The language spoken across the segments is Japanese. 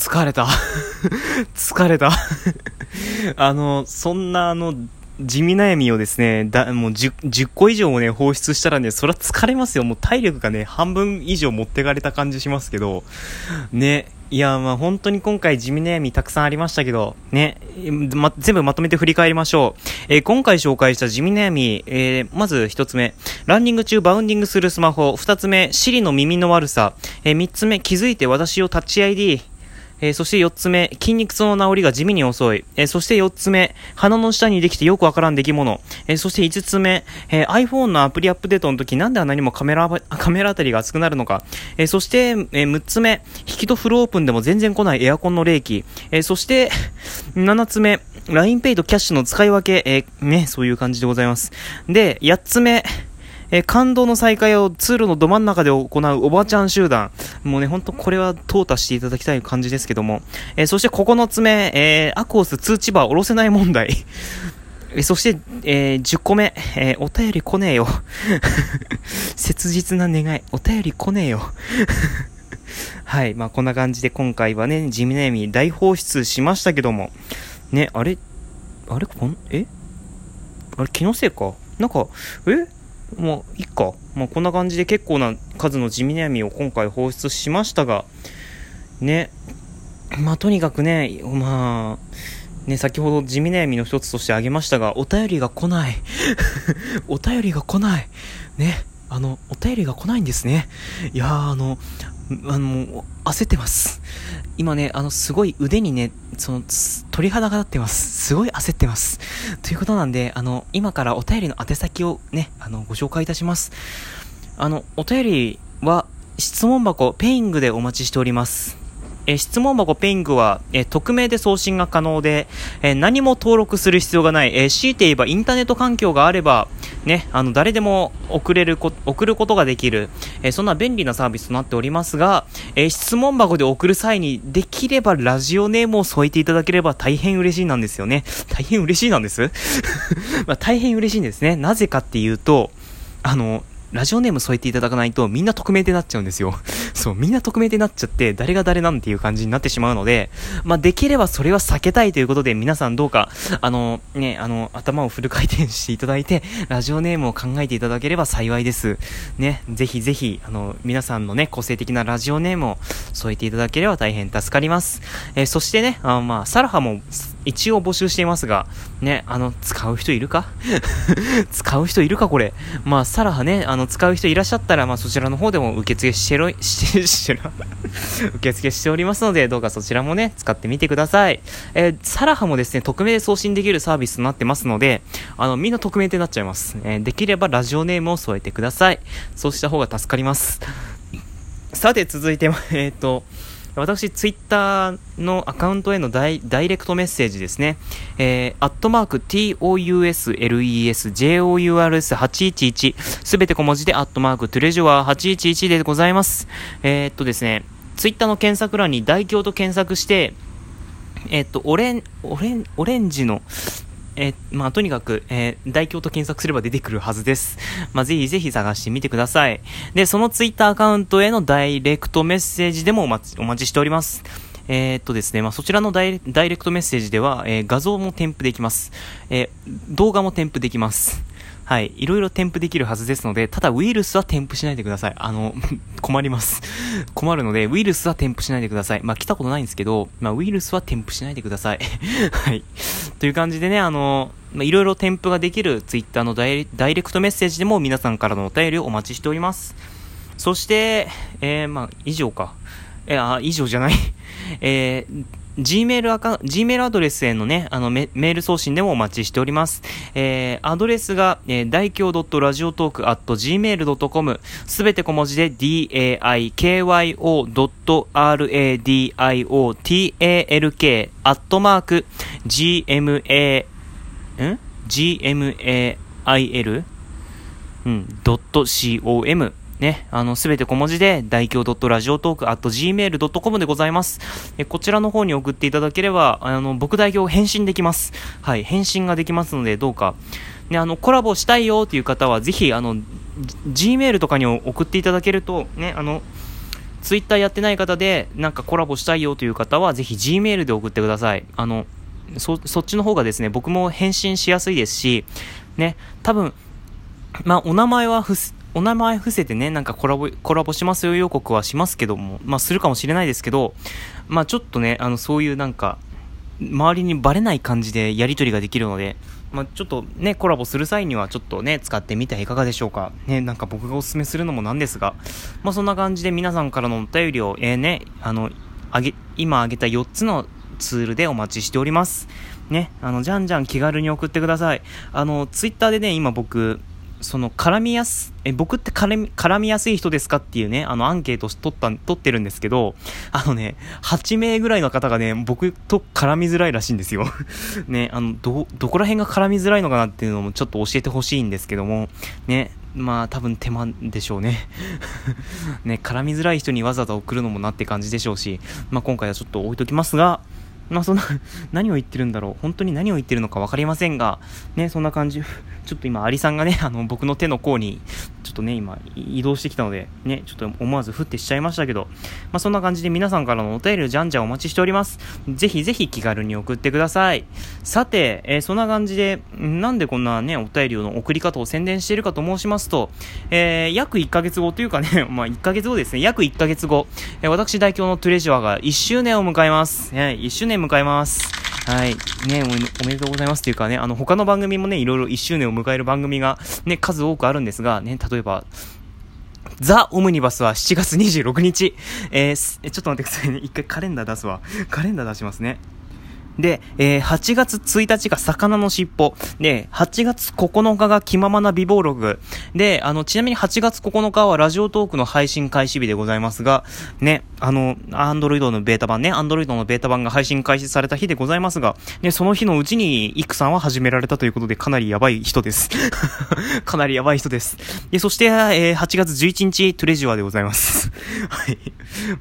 疲れた。疲れた。あの、そんなあの、地味悩みをですね、だ、もう 10, 10個以上もね、放出したらね、それは疲れますよ。もう体力がね、半分以上持ってかれた感じしますけど、ね、いや、まあ本当に今回地味悩みたくさんありましたけど、ね、ま、全部まとめて振り返りましょう。えー、今回紹介した地味悩み、えー、まず一つ目、ランニング中バウンディングするスマホ。二つ目、シリの耳の悪さ。えー、三つ目、気づいて私をタッチ ID。えー、そして4つ目、筋肉痛の治りが地味に遅い。えー、そして4つ目、鼻の下にできてよくわからん出来物。えー、そして5つ目、え iPhone のアプリアップデートの時なんであんなにもカメラ、カメラあたりが熱くなるのか。えそして、え6つ目、引き戸フルオープンでも全然来ないエアコンの冷気。えそして、7つ目、LINEPay とキャッシュの使い分け、えね、そういう感じでございます。で、8つ目、えー、感動の再会を通路のど真ん中で行うおばちゃん集団。もうね、ほんとこれは淘汰していただきたい感じですけども。えー、そして9つ目、えー、アクオス通知バー下ろせない問題。えそして、えー、10個目、えー、お便り来ねえよ。切実な願い、お便り来ねえよ。はい、まあこんな感じで今回はね、地味悩み大放出しましたけども。ね、あれ？あれ？こん、え？あれ？気のせいか？なんか、え？もういっか。まあ、こんな感じで結構な数の地味悩みを今回放出しましたが、ね。まあ、とにかくね、まあ、ね、先ほど地味悩みの一つとして挙げましたが、お便りが来ない。お便りが来ない。ね。あの、お便りが来ないんですね。いや、あの、あの、焦ってます。今ね、あの、すごい腕にね、その、鳥肌が立ってます。すごい焦ってます。ということなんで、あの、今からお便りの宛先をね、あの、ご紹介いたします。あの、お便りは、質問箱、 Peing でお待ちしております。え質問箱 Peing は、え匿名で送信が可能で、え何も登録する必要がない、え強いて言えばインターネット環境があれば、ね、あの、誰でも送れるこ、送ることができる、えそんな便利なサービスとなっておりますが、え質問箱で送る際に、できればラジオネームを添えていただければ大変嬉しいなんですよね。大変嬉しいなんです？まあ、大変嬉しいんですね。なぜかっていうと、あの、ラジオネーム添えていただかないとみんな匿名ってなっちゃうんですよ。そう、みんな匿名ってなっちゃって、誰が誰なんていう感じになってしまうので、まあ、できればそれは避けたいということで、皆さんどうか、あの、ね、あの、頭をフル回転していただいて、ラジオネームを考えていただければ幸いです。ね、ぜひぜひ、あの、皆さんのね、個性的なラジオネームを添えていただければ大変助かります。えー、そしてね、あまあ、サラハも、一応募集していますが、ね、あの、使う人いるか？使う人いるかこれ？まあ、サラハね、あの、使う人いらっしゃったら、まあ、そちらの方でも受付してろ、して、してろ、受付しておりますので、どうかそちらもね、使ってみてください。えー、サラハもですね、匿名で送信できるサービスとなってますので、あの、みんな匿名ってなっちゃいます。えー、できればラジオネームを添えてください。そうした方が助かります。さて、続いては、えっ、と、私、ツイッターのアカウントへのダイレクトメッセージですね。えー、アットマーク tousles.jours811 すべて小文字でアットマークトゥレジュアー811でございます。えー、っとですね、ツイッターの検索欄に大京と検索して、えー、っと、オレン、オレン、オレンジの、えー、まあ、とにかく、えー、大京と検索すれば出てくるはずです。まあ、ぜひぜひ探してみてください。で、そのツイッターアカウントへのダイレクトメッセージでもお待ちお待ちしております。えー、っとですね、まあ、そちらのダイレクトメッセージでは、えー、画像も添付できます。えー、動画も添付できます。はい。いろいろ添付できるはずですので、ただウイルスは添付しないでください。あの、困ります。困るので、ウイルスは添付しないでください。まあ、来たことないんですけど、まあ、ウイルスは添付しないでください。はい。という感じでね、あの、まあ、いろいろ添付ができるツイッターのダイレクトメッセージでも皆さんからのお便りをお待ちしております。そして、えー、まあ、以上か。えー、あ、以上じゃない。えー、Gmail アカ、Gmail アドレスへのね、あのメ、メール送信でもお待ちしております。えー、アドレスが、えー、大京 .radiotalk.gmail.com すべて小文字で daikyo.radiotalk アットマーク gma ん ?gmail? うん、.com ね、あの、すべて小文字で、大京 .radiotalk.gmail.com でございます。え、こちらの方に送っていただければ、あの、僕代表返信できます。はい、返信ができますので、どうか、ね、あの、コラボしたいよっていう方は、ぜひ、あの、Gmail とかに送っていただけると、ね、あの、ツイッターやってない方で、なんかコラボしたいよという方は、ぜひ Gmail で送ってください。あの、そ、そっちの方がですね、僕も返信しやすいですし、ね、多分、まあ、お名前はお名前伏せてね、なんかコラボ、コラボしますよ予告はしますけども、まあ、するかもしれないですけど、まあ、ちょっとね、あの、そういうなんか、周りにバレない感じでやり取りができるので、まあ、ちょっとね、コラボする際にはちょっとね、使ってみてはいかがでしょうか。ね、なんか僕がおすすめするのもなんですが、まあ、そんな感じで皆さんからのお便りを、えー、ね、あの、あげ、今あげた4つのツールでお待ちしております。ね、あの、じゃんじゃん気軽に送ってください。あの、ツイッターでね、今僕、その絡みやす、え、僕って絡み、絡みやすい人ですかっていうね、あのアンケート取った、取ってるんですけど、あのね、8名ぐらいの方がね、僕と絡みづらいらしいんですよ。ね、あの、ど、どこら辺が絡みづらいのかなっていうのもちょっと教えてほしいんですけども、ね、まあ多分手間でしょうね。ね、絡みづらい人にわざわざ送るのもなって感じでしょうし、まあ今回はちょっと置いときますが、まあそんな 何を言ってるんだろう。本当に何を言ってるのか分かりませんが、ね、そんな感じ。ちょっと今、アリさんがね、あの、僕の手の甲に、ちょっとね、今、移動してきたので、ね、ちょっと思わず降ってしちゃいましたけど、まあそんな感じで皆さんからのお便りをじゃんじゃんお待ちしております。ぜひぜひ気軽に送ってください。さて、えー、そんな感じで、なんでこんなね、お便りの送り方を宣伝しているかと申しますと、えー、約1ヶ月後というかね、まあ1ヶ月後ですね、約1ヶ月後、えー、私代表のトレジュアが1周年を迎えます。はい、1周年迎えます。はい。ねお、めでとうございますっていうかね、あの、他の番組もね、いろいろ1周年を迎える番組がね、数多くあるんですが、ね、例えば、ザ・オムニバスは7月26日。えー、ちょっと待ってくださいね。一回カレンダー出すわ。カレンダー出しますね。で、えー、8月1日が魚の尻尾。で、8月9日が気ままな美貌録。で、あの、ちなみに8月9日はラジオトークの配信開始日でございますが、ね、あの、アンドロイドのベータ版ね、アンドロイドのベータ版が配信開始された日でございますが、ね、その日のうちに、イクさんは始められたということで、かなりやばい人です。かなりやばい人です。で、そして、えー、8月11日、トレジュアでございます。はい。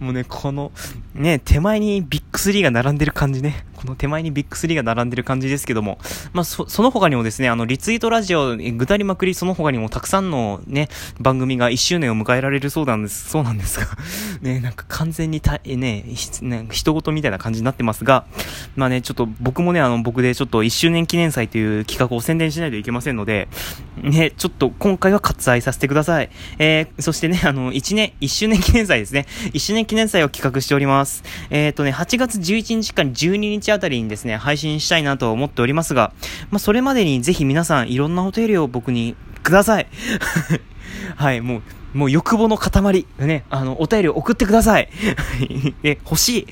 もうね、この、ね、手前にビッグ3が並んでる感じね。この手前にビッグ3が並んでる感じですけども、まあ、そ、その他にもですね、あの、リツイートラジオ、ぐだりまくり、その他にもたくさんのね、番組が1周年を迎えられるそうなんです、そうなんですが、ね、なんか完全にた、えね、ね、人事みたいな感じになってますが、まあね、ちょっと僕もね、あの、僕でちょっと1周年記念祭という企画を宣伝しないといけませんので、ね、ちょっと今回は割愛させてください。えー、そしてね、あの、1年、1周年記念祭ですね、1周年記念祭を企画しております。えっ、ー、とね、8月11日から12日あたりにですね、配信したいなと思っておりますが、まあ、それまでにぜひ皆さんいろんなお便りを僕にください。はい、もう、もう欲望の塊、ね、あの、お便りを送ってください。え、欲しい。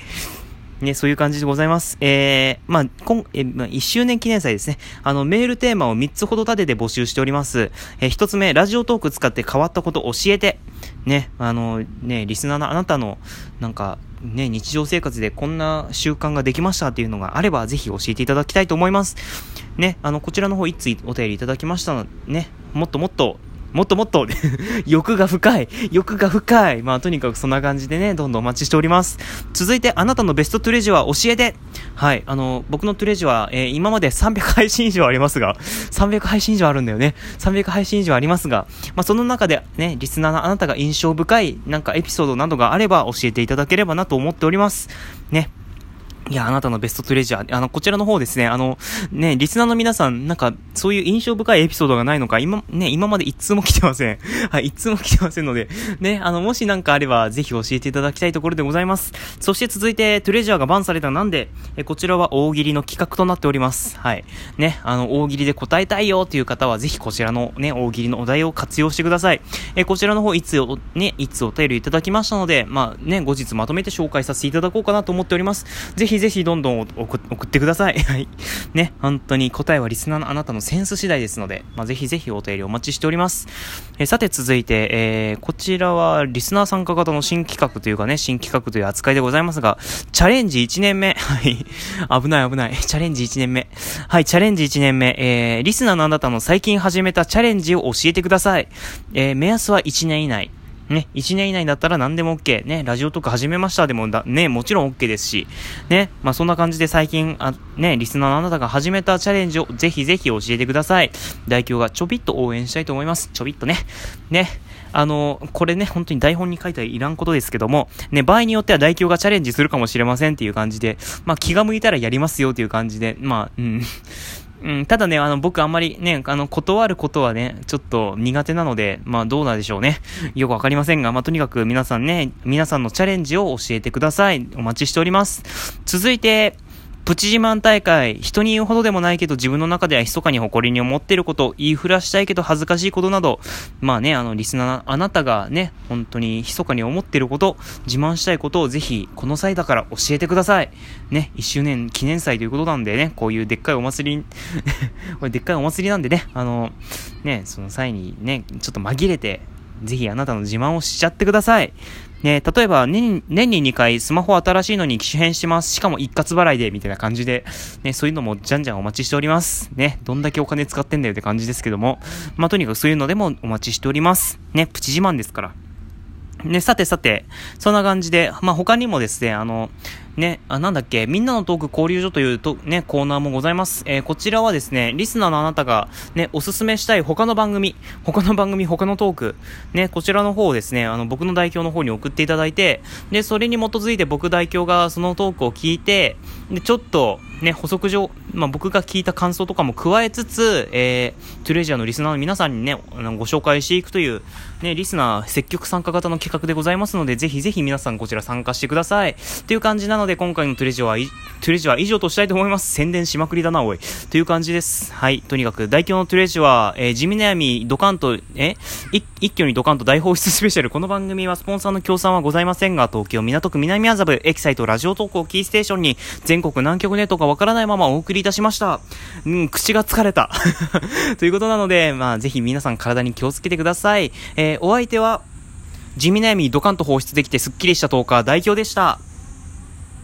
ね、そういう感じでございます。えー、まあ、今、えまあ、1周年記念祭ですね。あの、メールテーマを3つほど立てて募集しております。えー、1つ目、ラジオトーク使って変わったこと教えて。ね、あの、ね、リスナーのあなたの、なんか、ね、日常生活でこんな習慣ができましたっていうのがあれば、ぜひ教えていただきたいと思います。ね、あの、こちらの方、いつお便りいただきましたのでね、もっともっと、もっともっと 欲が深い欲が深いまあとにかくそんな感じでね、どんどんお待ちしております。続いて、あなたのベストトゥレジュア教えてはい、あの、僕のトゥレジュア、えー、今まで300配信以上ありますが、300配信以上あるんだよね。300配信以上ありますが、まあその中でね、リスナーのあなたが印象深いなんかエピソードなどがあれば教えていただければなと思っております。ね。いや、あなたのベストトレジャー。あの、こちらの方ですね、あの、ね、リスナーの皆さん、なんか、そういう印象深いエピソードがないのか、今、ね、今まで一通も来てません。はい、一通も来てませんので、ね、あの、もしなんかあれば、ぜひ教えていただきたいところでございます。そして続いて、トレジャーがバンされたなんで、え、こちらは大喜利の企画となっております。はい。ね、あの、大喜利で答えたいよという方は、ぜひこちらのね、大喜利のお題を活用してください。え、こちらの方、いつお、ね、いつお便りいただきましたので、まあ、ね、後日まとめて紹介させていただこうかなと思っております。ぜひぜひどんどん送ってください。はい。ね、本当に答えはリスナーのあなたのセンス次第ですので、まあ、ぜひぜひお便りお待ちしております。えー、さて続いて、えー、こちらはリスナー参加型の新企画というかね、新企画という扱いでございますが、チャレンジ1年目。はい。危ない危ない。チャレンジ1年目。はい、チャレンジ1年目。えー、リスナーのあなたの最近始めたチャレンジを教えてください。えー、目安は1年以内。ね、1年以内だったら何でも OK。ね、ラジオとか始めましたでもだ、ね、もちろん OK ですし、ね、まあそんな感じで最近、あ、ね、リスナーのあなたが始めたチャレンジをぜひぜひ教えてください。代表がちょびっと応援したいと思います。ちょびっとね。ね。あの、これね、本当に台本に書いてはいらんことですけども、ね、場合によっては代表がチャレンジするかもしれませんっていう感じで、まあ気が向いたらやりますよっていう感じで、まあ、うん。うん、ただね、あの、僕あんまりね、あの、断ることはね、ちょっと苦手なので、まあどうなんでしょうね。よくわかりませんが、まあとにかく皆さんね、皆さんのチャレンジを教えてください。お待ちしております。続いて、プチ自慢大会、人に言うほどでもないけど自分の中では密かに誇りに思っていること、言いふらしたいけど恥ずかしいことなど、まあね、あの、リスナー、あなたがね、本当に密かに思っていること、自慢したいことをぜひ、この際だから教えてください。ね、1周年記念祭ということなんでね、こういうでっかいお祭り、これでっかいお祭りなんでね、あの、ね、その際にね、ちょっと紛れて、ぜひあなたの自慢をしちゃってください。ね、例えば年、年に2回スマホ新しいのに機種変してます。しかも一括払いで、みたいな感じで、ね、そういうのもじゃんじゃんお待ちしております。ね、どんだけお金使ってんだよって感じですけども、まあ、とにかくそういうのでもお待ちしております。ね、プチ自慢ですから。ね、さてさて、そんな感じで、まあ、他にもですね、あの、ね、あ、なんだっけ、みんなのトーク交流所というと、ね、コーナーもございます。えー、こちらはですね、リスナーのあなたが、ね、おすすめしたい他の番組、他の番組、他のトーク、ね、こちらの方をですね、あの、僕の代表の方に送っていただいて、で、それに基づいて僕代表がそのトークを聞いて、で、ちょっと、ね、補足上、まあ、僕が聞いた感想とかも加えつつ、えー、トゥレジャーのリスナーの皆さんにね、ご紹介していくという、ね、リスナー積極参加型の企画でございますので、ぜひぜひ皆さんこちら参加してください。という感じなので、今回のトゥレジャーは、トゥレジャーは以上としたいと思います。宣伝しまくりだな、おい。という感じです。はい。とにかく、大表のトゥレジャーは、えー、地味悩み、ドカンと、え一挙にドカンと大放出スペシャル。この番組はスポンサーの協賛はございませんが、東京港区南麻布、エキサイトラジオ投稿キーステーションに、全国南極ネットがわからないままお送りいたしました。うん、口が疲れた。ということなので、まあ、ぜひ皆さん体に気をつけてください。えー、お相手は、地味悩みドカンと放出できてスッキリしたトーカー代表でした。